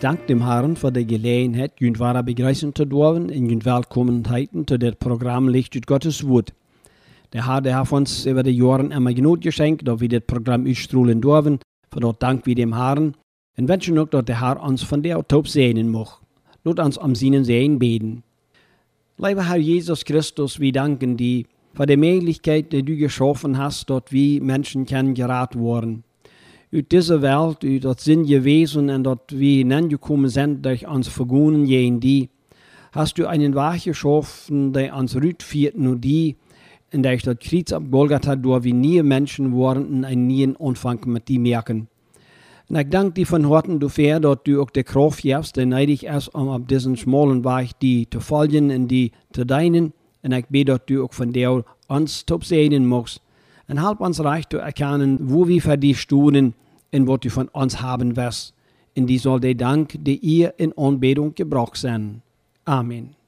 Dem Herrn voor de gelegenheid, jullie ware begrüßen te dürfen in jullie welkommenheiten te dit Programm Licht uit Gottes Woord. Der Herr, der hat uns über die Jahre immer genug geschenkt, dass wir das Programm ausstrahlen dürfen. Für dort dank wir dem Herrn und wünschen auch, dass der Herr uns von der Taub sehnen mag. Lass uns am Sinnen sehen beten. Lieber Herr Jesus Christus, wir danken dir für die Möglichkeit, die du geschaffen hast, dass wir Menschen kennengelernt worden. Uit dieser Welt, uit dat Sinn gewesen und dass wir hineingekommen sind durch uns Vergungen jen die, hast du einen Weg geschaffen, der uns rüt führt, nur die, in der ich das Kreuz ab Golgatha durch wie nie Menschen waren und einen neuen Anfang mit die merken. Und ich danke dir von Horten dafür, dass du auch die Kraft gibst, der neidig ist, um auf diesen schmalen Weg die zu folgen und die zu deinen. Und ich bete, dass du auch von der uns top sehen magst. Und halb uns reich zu erkennen, wo wir die stehen und was du von uns haben wirst. Und die soll der Dank, der ihr in Anbetung gebraucht sein. Amen.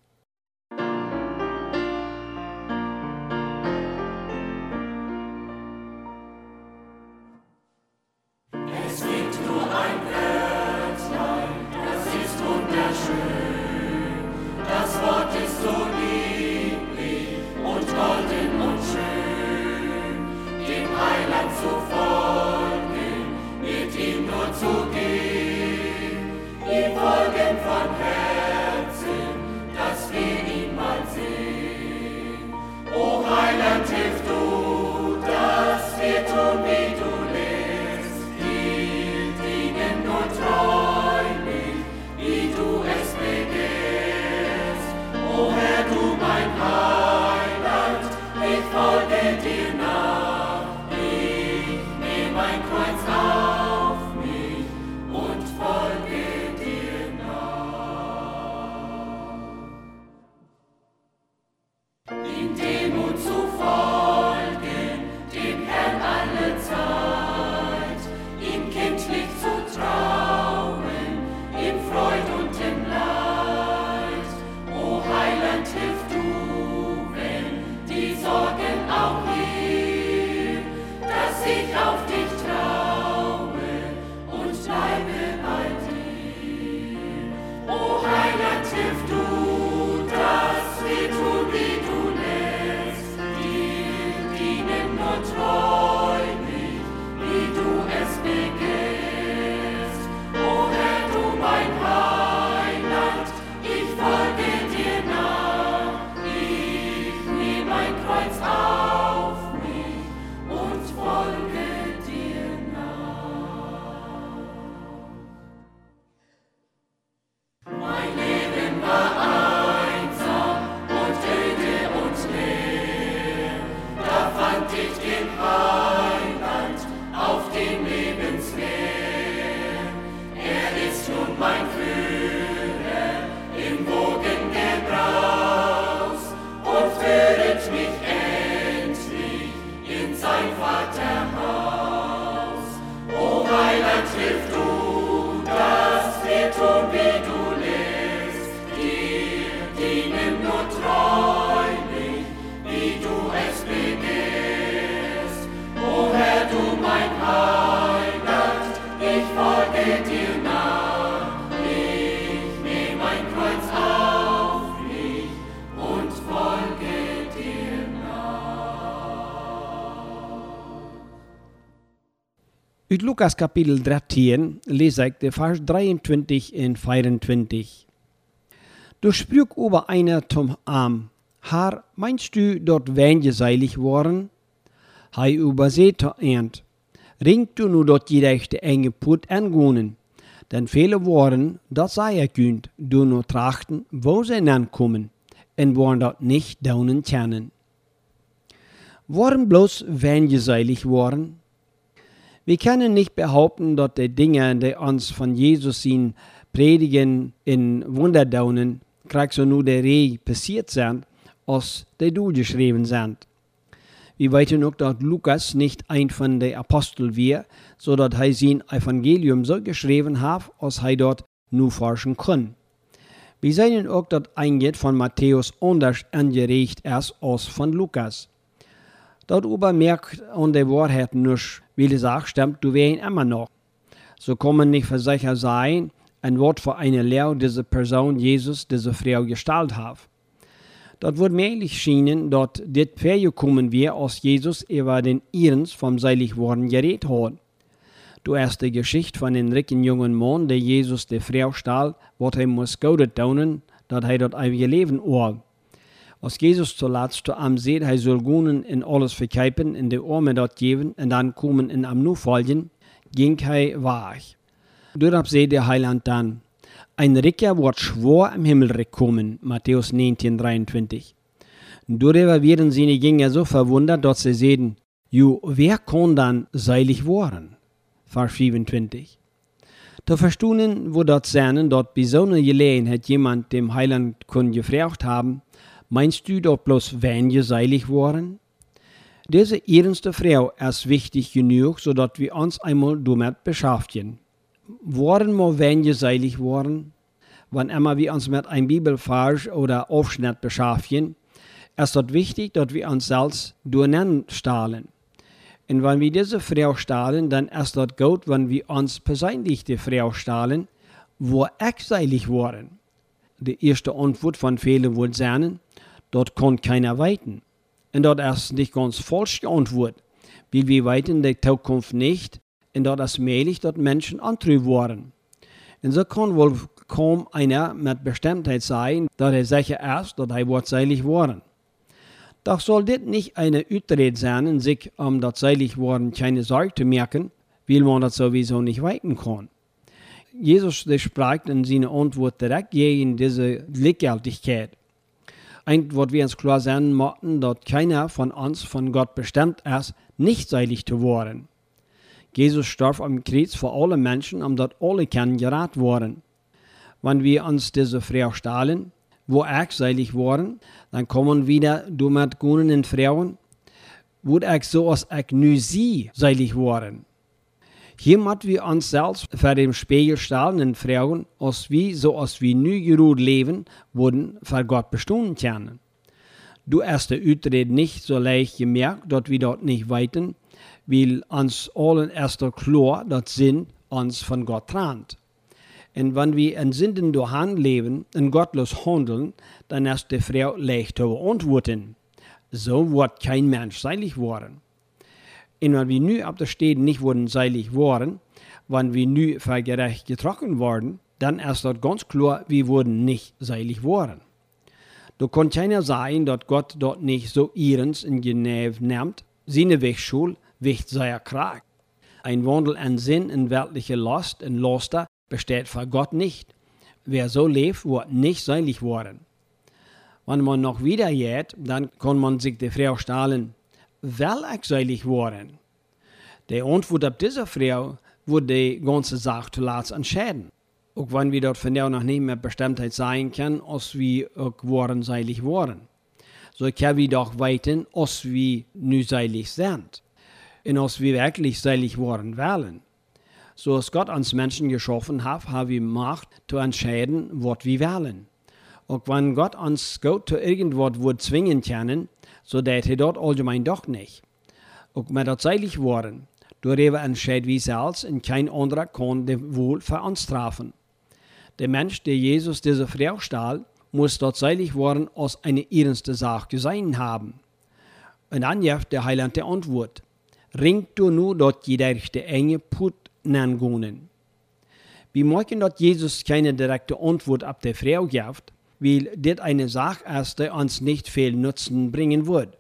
Uit Lukas kapitel 13 lese ich de Vers 23 en 24. Du sprüch über einer zum Arm, Herr, meinst du, dort wären seilig worden? Hei überseht ernt. Ringt du nur dort die rechte enge Put angehen, denn viele worden, das sei er künnt, du nur trachten, wo sie ankommen, und wollen dort nicht daunen kennen. Worden bloß wären seilig worden? Wir können nicht behaupten, dass die Dinge, die uns von Jesus sind, predigen in Wunderdaunen, krieg so nur der Reh passiert sind, als die du geschrieben sind. Wir wissen auch, dass Lukas nicht ein von den Aposteln war, so dass er sein Evangelium so geschrieben hat, als er dort nur forschen kann. Wir sehen auch, dass einige von Matthäus anders angeregt ist als von Lukas. Darüber merkt an der Wahrheit nicht, wie die Sache stimmt, du wen immer noch. So man nicht versichert sein, ein Wort für eine Lehre diese Person Jesus, diese Frau gestaltet hat. Dort wird mählich schienen, dort dit kommen wir, aus Jesus über den Ihrens vom seilig worden geredet hat. Du die Geschichte von den ricken jungen Mann, der Jesus der Frau stahl, wat er muss goudet tun, dat hij dat ewige Leben oor. Als Jesus zuletzt zu am hij soll gehen in alles verkeipen, in de Arme dort geben, und dann kommen in am nu folgen, ging hij weg. Dort seht der Heiland dann, ein Ricker wird schwor im Himmel kommen, Matthäus 19, 23. Darüber werden seine Jünger so verwundert, dass sie sehen, jo, wer kann dann seilig werden? Vers 27. Te verstoenen wo dat zijn dat bij zo'n Gelegenheit jemand dem Heiland kon gefragt haben, meinst du dat bloß wenn je seilig worden? Diese ernste Frau ist wichtig genug, sodass wir uns einmal damit beschäftigen. Worden wir wenn seilig worden? Wann immer wir uns mit einem Bibelvers oder Aufschnitt beschäftigen, ist es wichtig, dass wir uns selbst durcheinander stahlen. Und wenn wir diese Frau stahlen, dann ist das gut, wenn wir uns persönlich die Frau stahlen, wo seilig waren. Die erste Antwort von vielen wird sein, dort kann keiner weiten. Und dort ist nicht ganz falsch die Antwort, weil wir weiten die Zukunft nicht, und dort ist möglich, dass Menschen antrüb waren. Und so kann wohl kaum einer mit Bestimmtheit sagen, dass er sicher ist, dass er wird seilig waren. Doch soll dit nicht eine Utred sein, sich um das seilig worden keine Sorge zu merken, weil man das sowieso nicht weiten kann. Jesus spricht in seiner Antwort direkt gegen diese Gleichgültigkeit. Ein, was wir uns klar sagen möchten, dass keiner von uns von Gott bestimmt ist, nicht seilig zu werden. Jesus starb am Kreuz für alle Menschen, um dass alle können gerat worden. Wenn wir uns diese Frau stahlen, wo ich seilig worden, dann kommen wieder du mit Gunen Frauen, wo ich so als ich nu sie seilig worden. Hier müssen wir uns selbst vor dem Spiegel stellen und fragen, als wir so als wir nu geruht leben, wurden für Gott bestimmt können. Du hast der Utred nicht so leicht gemerkt, dass wir dort nicht weiten, weil uns allen erst klar, dass sind uns von Gott trennt. Und wenn wir in Sünden durch Hand leben und gottlos handeln, dann ist die Frau leicht zu antworten. So wird kein Mensch seilig worden. Wenn wir nu ab der Stelle nicht wurden seilig worden, wenn wir nu für gerecht getroffen worden, dann ist dort ganz klar, wir wurden nicht seilig worden. Da kann keiner sagen, dass Gott dort nicht so ihrens in Genève nimmt, seine Wegschul, wicht seiner Krag. Ein Wandel an Sinn in weltliche Last und Laster besteht vor Gott nicht. Wer so lebt, wird nicht seilig worden. Wenn man noch wieder geht, dann kann man sich die Frau stellen, ich seilig worden? Die Antwort auf diese Frau wird die ganze Sache zuletzt entscheiden. Auch wenn wir dort von der noch nicht mehr Bestimmtheit sein können, als wir auch worden seilig worden. So können wir doch weiten, als wir nu seilig sind. Und als wir wirklich seilig worden wollen so als Gott uns Menschen geschaffen hat, haben wir Macht zu entscheiden, was wir wollen. Und wenn Gott uns Gott zu irgendwas wird zwingen können, so tät er dort allgemein doch nicht. Und mit der zeitlich worden, darüber entscheidet wir selbst und kein anderer kann den wohl für uns treffen. Der Mensch, der Jesus diese Frau stahl, muss tatsächlich worden als eine ernste Sache gesehen haben. Und dann gibt der Heiland die Antwort. Ringt du nur dort jeder der enge Put nangungen. Wir merken, dass Jesus keine direkte Antwort auf die Frau gibt, weil das eine Sache ist, die uns nicht viel Nutzen bringen wird.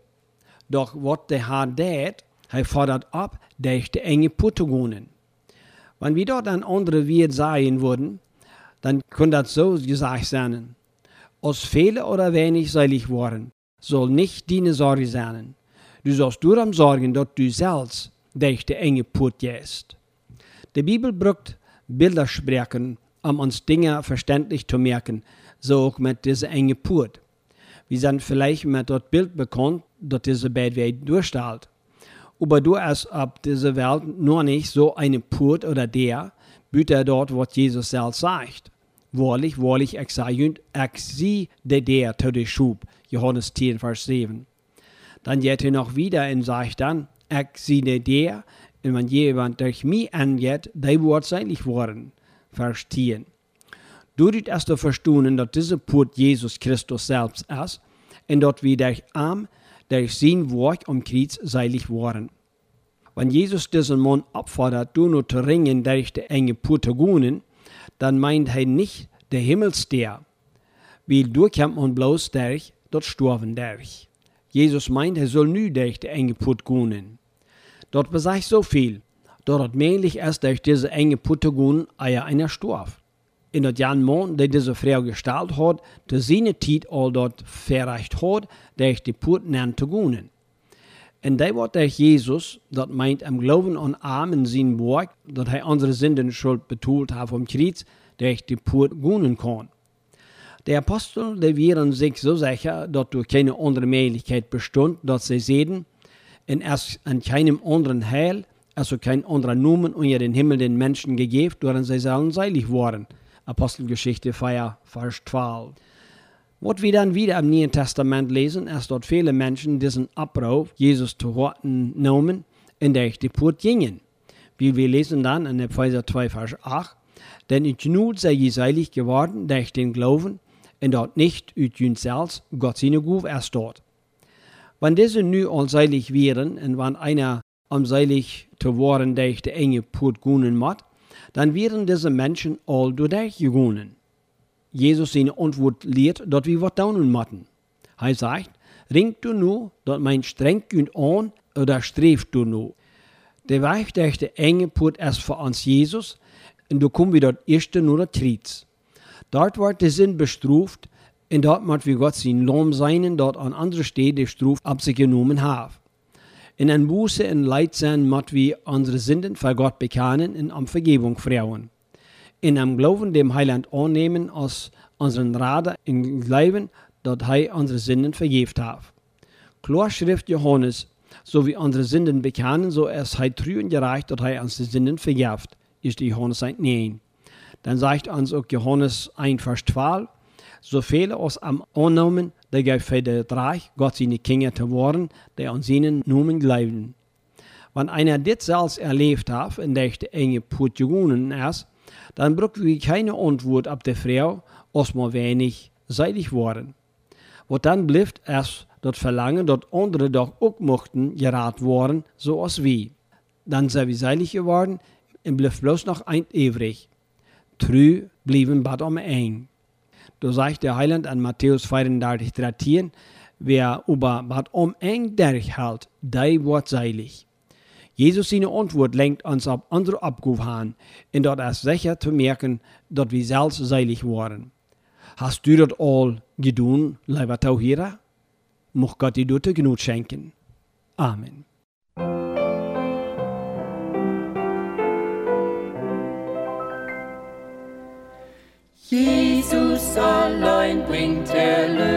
Doch was der Herr tät, er fordert ab, durch die enge Putagonen. Wenn wir dort ein anderer Wirt sein würden, dann könnte das so gesagt sein. Aus viele oder wenig seilig worden, soll nicht deine Sorge sein. Du sollst darum sorgen, dass du selbst durch die enge Put gehst. Die Bibel braucht Bildersprechen, um uns Dinge verständlich zu merken, so auch mit dieser enge Put. Wir sind vielleicht mit dort Bild bekannt, dass diese beide Welt durchstrahlt. Aber du hast ab dieser Welt nur nicht so eine Put oder der, bitte dort, was Jesus selbst sagt. Wahrlich, wahrlich, ich sage ich sie der der zu der Schub. Johannes 10, Vers 7. Dann geht er noch wieder und sagt dann, ich sehe der, und wenn jemand durch mich angeht, der wird seilig worden. Vers 10. Durch es zu verstehen, dass diese Put Jesus Christus selbst ist und dass wir durch Arm, durch sein Werk am Kreuz seilig waren. Wenn Jesus diesen Mann abfordert, du nur zu ringen durch die enge gehen, dann meint er nicht der Himmelsster, weil du kommt man bloß durch, dort sterben durch. Jesus meint, er soll nu durch die enge Put gehen. Dort besagt so viel, dort männlich erst durch diese enge Put gehen, eier einer starb in dat Jan Mann, der diese Frau gestaltet hat, der seine Zeit all dort verreicht hat, der ich die Put nennt zu gehen. Und der wird der Jesus, das meint am Glauben an Arm in sein Werk, dass er unsere Sünden schuld betont hat vom Kreuz, der ich die Put gehen kann. Der Apostel, der wären sich so sicher, dass durch keine andere Möglichkeit bestund, dass sie sehen, und es an keinem anderen Heil, also kein anderer Numen unter den Himmel den Menschen gegeben, woran sie sollen seilig waren. Apostelgeschichte 4, Vers 12. Was wir dann wieder im Neuen Testament lesen, ist dort viele Menschen diesen Abruf, Jesus zu horten, nehmen, in der ich Put gingen. Wie wir lesen dann in Epheser 2, Vers 8, denn in Gnut sei je seilig geworden, durch den Glauben, und dort nicht ut jün selbst, Gott seine Guf erst dort. Wenn diese nu allseilig wären, und wenn einer um seilig zu worden durch die enge Put gunen macht, dann wären diese Menschen all durchgegangen. Jesus seine Antwort lehrt, dass wir was tun müssen. Er sagt, ringt du nur, dass mein streng und an, oder streft du nur. Der Weg durch die enge Put ist für uns Jesus, und du kommst wieder erste nur der Tritt. Dort wird der Sinn bestruft, und dort muss wir Gott sein Lohn sein, dort an andere die Struf genommen haben. In ein Buße und Leid sein, muss wir unsere Sünden vor Gott bekennen und um Vergebung fragen. In einem Glauben dem Heiland annehmen als unseren Rader im Leben, dort er unsere Sünden vergebt hat. Klar Schrift Johannes, so wie unsere Sünden bekennen, so ist er treu und gerecht, dort er unsere Sünden vergibt. Ist Johannes 1, 9. Dann sagt uns auch Johannes 1, Vers 12, so viele aus am annehmen, der gibt für das Reich Gott seine Kinder zu worden, der an seinen Namen glauben. Wenn einer das selbst erlebt hat, in der die enge Putjunen ist, dann braucht wir keine Antwort auf die Frau, als wir wenig seilig waren. Was dann bleibt, ist das Verlangen, dass andere doch auch mochten gerat worden, so als wir. Dann sind wir seilig geworden und bleibt bloß noch ein übrig. Trü blieben bad am eng. Da sagt der Heiland an Matthäus 34, 13, wer über was eng durchhält, der wird seilig. Jesus seine Antwort lenkt uns auf unsere Abgabe an, und dort ist sicher zu merken, dass wir selbst seilig waren. Hast du das all getan, lieber Tauhierer? Mocht Gott dir dort genug schenken. Amen. Tell till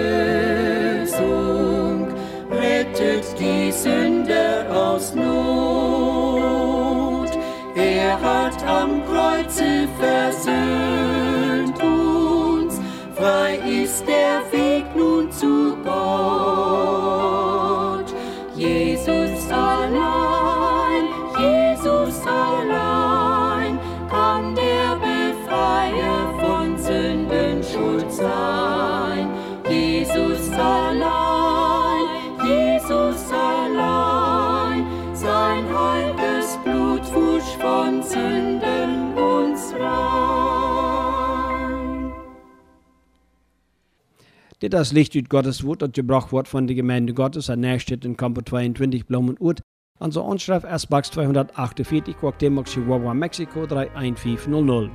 Is licht uit Gottes woord dat gebracht wordt van de gemeente Gottes aan Nijstedt in Kampo 22 Bloemen-Oud. Onze onschrift S-Box 248, Quacktemox, Chihuahua, Mexico 31500.